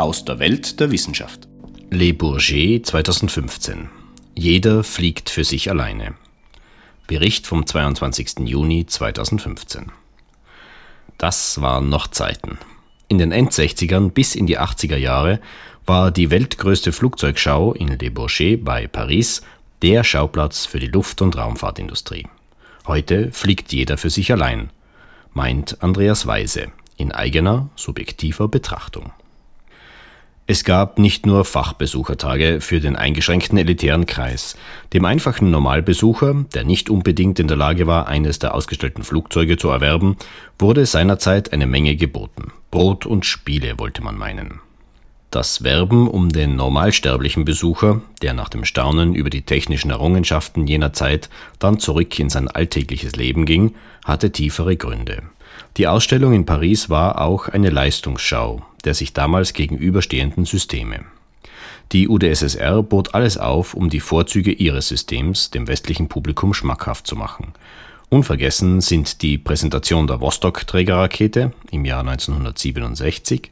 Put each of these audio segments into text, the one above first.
aus der Welt der Wissenschaft. Le Bourget 2015. Jeder fliegt für sich alleine. Bericht vom 22. Juni 2015. Das waren noch Zeiten. In den End-60ern bis in die 80er Jahre war die weltgrößte Flugzeugschau in Le Bourget bei Paris der Schauplatz für die Luft- und Raumfahrtindustrie. Heute fliegt jeder für sich allein, meint Andreas Weise in eigener, subjektiver Betrachtung. Es gab nicht nur Fachbesuchertage für den eingeschränkten elitären Kreis. Dem einfachen Normalbesucher, der nicht unbedingt in der Lage war, eines der ausgestellten Flugzeuge zu erwerben, wurde seinerzeit eine Menge geboten. Brot und Spiele wollte man meinen. Das Werben um den normalsterblichen Besucher, der nach dem Staunen über die technischen Errungenschaften jener Zeit dann zurück in sein alltägliches Leben ging, hatte tiefere Gründe. Die Ausstellung in Paris war auch eine Leistungsschau der sich damals gegenüberstehenden Systeme. Die UdSSR bot alles auf, um die Vorzüge ihres Systems dem westlichen Publikum schmackhaft zu machen. Unvergessen sind die Präsentation der Vostok-Trägerrakete im Jahr 1967,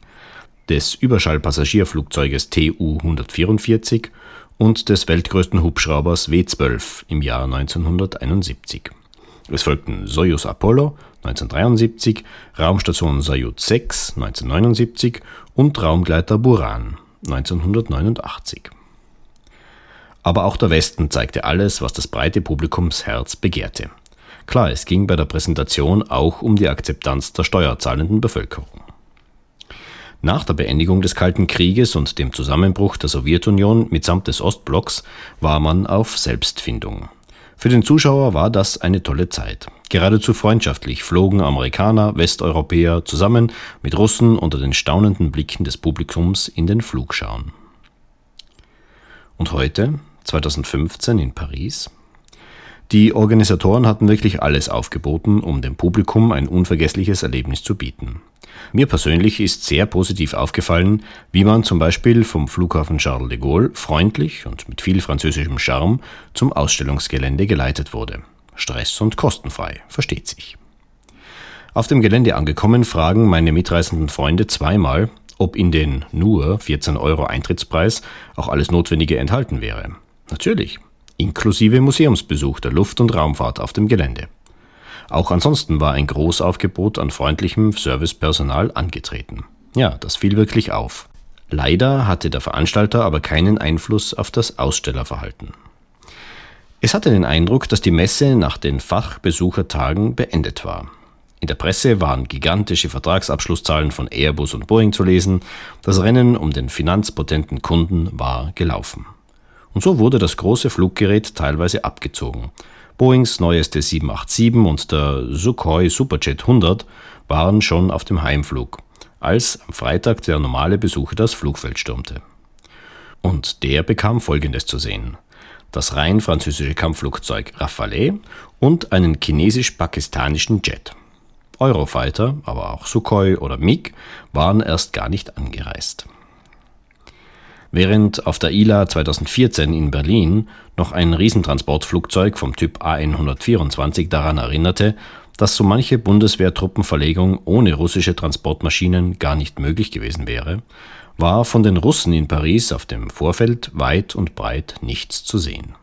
des Überschallpassagierflugzeuges Tu-144 und des weltgrößten Hubschraubers W-12 im Jahr 1971. Es folgten Soyuz Apollo 1973, Raumstation Soyuz 6 1979 und Raumgleiter Buran 1989. Aber auch der Westen zeigte alles, was das breite Publikumsherz begehrte. Klar, es ging bei der Präsentation auch um die Akzeptanz der steuerzahlenden Bevölkerung. Nach der Beendigung des Kalten Krieges und dem Zusammenbruch der Sowjetunion mitsamt des Ostblocks war man auf Selbstfindung. Für den Zuschauer war das eine tolle Zeit. Geradezu freundschaftlich flogen Amerikaner, Westeuropäer zusammen mit Russen unter den staunenden Blicken des Publikums in den Flugschauen. Und heute, 2015 in Paris, die Organisatoren hatten wirklich alles aufgeboten, um dem Publikum ein unvergessliches Erlebnis zu bieten. Mir persönlich ist sehr positiv aufgefallen, wie man zum Beispiel vom Flughafen Charles de Gaulle freundlich und mit viel französischem Charme zum Ausstellungsgelände geleitet wurde. Stress- und kostenfrei, versteht sich. Auf dem Gelände angekommen fragen meine mitreisenden Freunde zweimal, ob in den nur 14 Euro Eintrittspreis auch alles Notwendige enthalten wäre. Natürlich, inklusive Museumsbesuch der Luft- und Raumfahrt auf dem Gelände. Auch ansonsten war ein Großaufgebot an freundlichem Servicepersonal angetreten. Ja, das fiel wirklich auf. Leider hatte der Veranstalter aber keinen Einfluss auf das Ausstellerverhalten. Es hatte den Eindruck, dass die Messe nach den Fachbesuchertagen beendet war. In der Presse waren gigantische Vertragsabschlusszahlen von Airbus und Boeing zu lesen, das Rennen um den finanzpotenten Kunden war gelaufen. Und so wurde das große Fluggerät teilweise abgezogen. Boeings neueste 787 und der Sukhoi Superjet 100 waren schon auf dem Heimflug, als am Freitag der normale Besucher das Flugfeld stürmte. Und der bekam Folgendes zu sehen. Das rein französische Kampfflugzeug Rafale und einen chinesisch-pakistanischen Jet. Eurofighter, aber auch Sukhoi oder MiG waren erst gar nicht angereist. Während auf der ILA 2014 in Berlin noch ein Riesentransportflugzeug vom Typ AN-124 daran erinnerte, dass so manche Bundeswehrtruppenverlegung ohne russische Transportmaschinen gar nicht möglich gewesen wäre, war von den Russen in Paris auf dem Vorfeld weit und breit nichts zu sehen.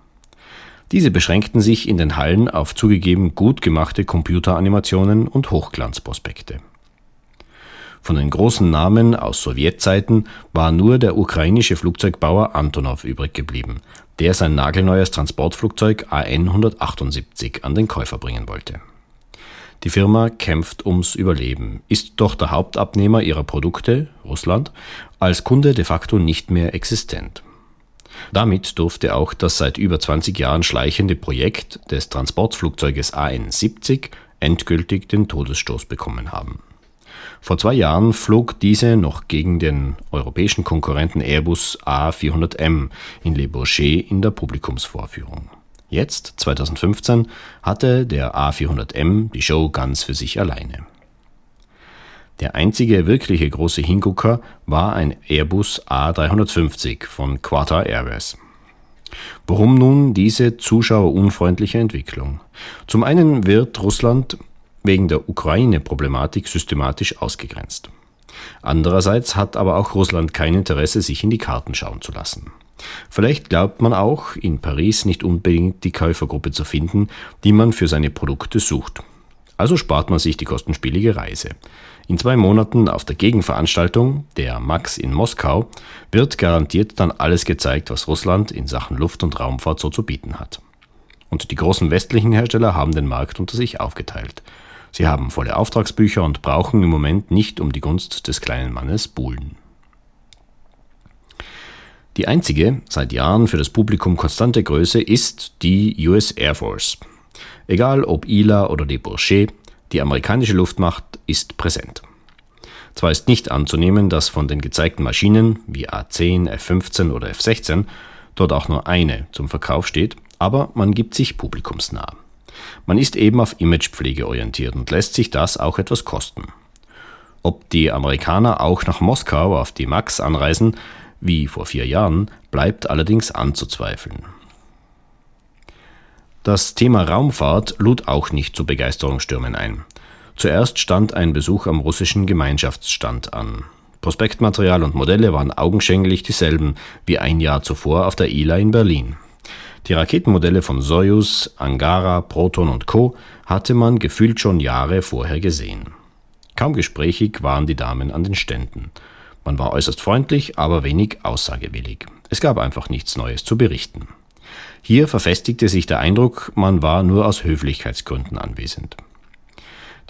Diese beschränkten sich in den Hallen auf zugegeben gut gemachte Computeranimationen und Hochglanzprospekte. Von den großen Namen aus Sowjetzeiten war nur der ukrainische Flugzeugbauer Antonov übrig geblieben, der sein nagelneues Transportflugzeug AN 178 an den Käufer bringen wollte. Die Firma kämpft ums Überleben, ist doch der Hauptabnehmer ihrer Produkte, Russland, als Kunde de facto nicht mehr existent. Damit durfte auch das seit über 20 Jahren schleichende Projekt des Transportflugzeuges AN 70 endgültig den Todesstoß bekommen haben. Vor zwei Jahren flog diese noch gegen den europäischen Konkurrenten Airbus A400M in Le Bourget in der Publikumsvorführung. Jetzt, 2015, hatte der A400M die Show ganz für sich alleine. Der einzige wirkliche große Hingucker war ein Airbus A350 von Qatar Airways. Warum nun diese zuschauerunfreundliche Entwicklung? Zum einen wird Russland wegen der Ukraine-Problematik systematisch ausgegrenzt. Andererseits hat aber auch Russland kein Interesse, sich in die Karten schauen zu lassen. Vielleicht glaubt man auch, in Paris nicht unbedingt die Käufergruppe zu finden, die man für seine Produkte sucht. Also spart man sich die kostenspielige Reise. In zwei Monaten auf der Gegenveranstaltung, der Max in Moskau, wird garantiert dann alles gezeigt, was Russland in Sachen Luft- und Raumfahrt so zu bieten hat. Und die großen westlichen Hersteller haben den Markt unter sich aufgeteilt. Sie haben volle Auftragsbücher und brauchen im Moment nicht um die Gunst des kleinen Mannes buhlen. Die einzige, seit Jahren für das Publikum konstante Größe ist die US Air Force. Egal ob ILA oder de Bourget, die amerikanische Luftmacht ist präsent. Zwar ist nicht anzunehmen, dass von den gezeigten Maschinen wie A10, F15 oder F16 dort auch nur eine zum Verkauf steht, aber man gibt sich publikumsnah. Man ist eben auf Imagepflege orientiert und lässt sich das auch etwas kosten. Ob die Amerikaner auch nach Moskau auf die MAX anreisen, wie vor vier Jahren, bleibt allerdings anzuzweifeln. Das Thema Raumfahrt lud auch nicht zu Begeisterungsstürmen ein. Zuerst stand ein Besuch am russischen Gemeinschaftsstand an. Prospektmaterial und Modelle waren augenschänglich dieselben wie ein Jahr zuvor auf der ILA in Berlin. Die Raketenmodelle von Soyuz, Angara, Proton und Co. hatte man gefühlt schon Jahre vorher gesehen. Kaum gesprächig waren die Damen an den Ständen. Man war äußerst freundlich, aber wenig aussagewillig. Es gab einfach nichts Neues zu berichten. Hier verfestigte sich der Eindruck, man war nur aus Höflichkeitsgründen anwesend.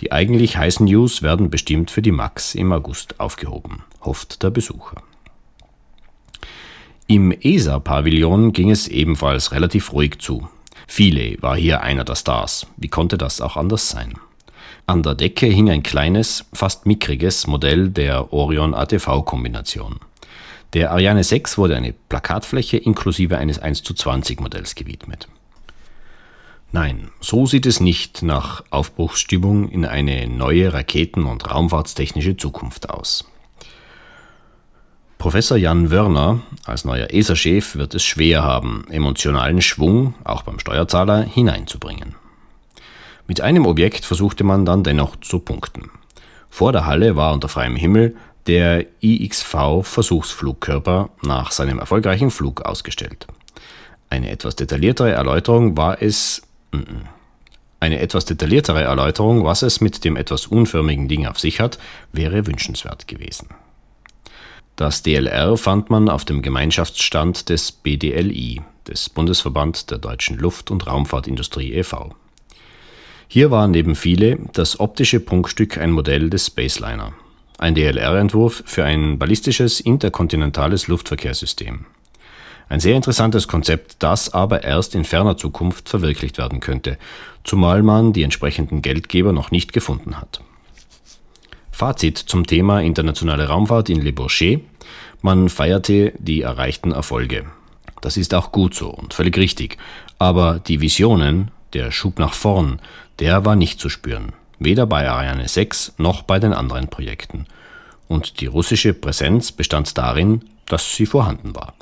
Die eigentlich heißen News werden bestimmt für die Max im August aufgehoben, hofft der Besucher. Im ESA-Pavillon ging es ebenfalls relativ ruhig zu. Viele war hier einer der Stars. Wie konnte das auch anders sein? An der Decke hing ein kleines, fast mickriges Modell der Orion ATV-Kombination. Der Ariane 6 wurde eine Plakatfläche inklusive eines 1 zu 20 Modells gewidmet. Nein, so sieht es nicht nach Aufbruchsstimmung in eine neue Raketen- und Raumfahrtstechnische Zukunft aus. Professor Jan Wörner als neuer ESA-Chef wird es schwer haben, emotionalen Schwung, auch beim Steuerzahler, hineinzubringen. Mit einem Objekt versuchte man dann dennoch zu punkten. Vor der Halle war unter freiem Himmel der IXV-Versuchsflugkörper nach seinem erfolgreichen Flug ausgestellt. Eine etwas detailliertere Erläuterung war es. Eine etwas detailliertere Erläuterung, was es mit dem etwas unförmigen Ding auf sich hat, wäre wünschenswert gewesen. Das DLR fand man auf dem Gemeinschaftsstand des BDLI, des Bundesverband der deutschen Luft- und Raumfahrtindustrie e.V. Hier war neben viele das optische Prunkstück ein Modell des Spaceliner, ein DLR-Entwurf für ein ballistisches interkontinentales Luftverkehrssystem. Ein sehr interessantes Konzept, das aber erst in ferner Zukunft verwirklicht werden könnte, zumal man die entsprechenden Geldgeber noch nicht gefunden hat. Fazit zum Thema internationale Raumfahrt in Le Bourget. Man feierte die erreichten Erfolge. Das ist auch gut so und völlig richtig. Aber die Visionen, der Schub nach vorn, der war nicht zu spüren. Weder bei Ariane 6 noch bei den anderen Projekten. Und die russische Präsenz bestand darin, dass sie vorhanden war.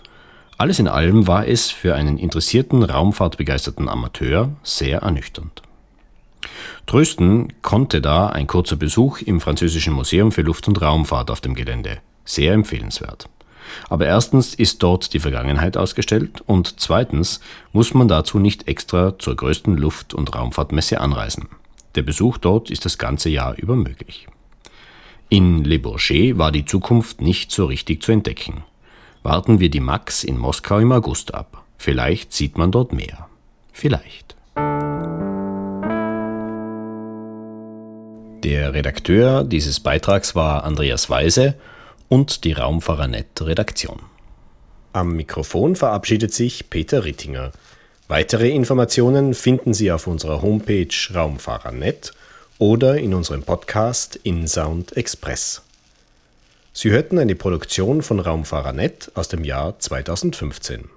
Alles in allem war es für einen interessierten, raumfahrtbegeisterten Amateur sehr ernüchternd. Trösten konnte da ein kurzer Besuch im Französischen Museum für Luft- und Raumfahrt auf dem Gelände. Sehr empfehlenswert. Aber erstens ist dort die Vergangenheit ausgestellt und zweitens muss man dazu nicht extra zur größten Luft- und Raumfahrtmesse anreisen. Der Besuch dort ist das ganze Jahr über möglich. In Le Bourget war die Zukunft nicht so richtig zu entdecken. Warten wir die Max in Moskau im August ab. Vielleicht sieht man dort mehr. Vielleicht. Der Redakteur dieses Beitrags war Andreas Weise und die Raumfahrernet Redaktion. Am Mikrofon verabschiedet sich Peter Rittinger. Weitere Informationen finden Sie auf unserer Homepage Raumfahrernet oder in unserem Podcast InSound Express. Sie hörten eine Produktion von Raumfahrernet aus dem Jahr 2015.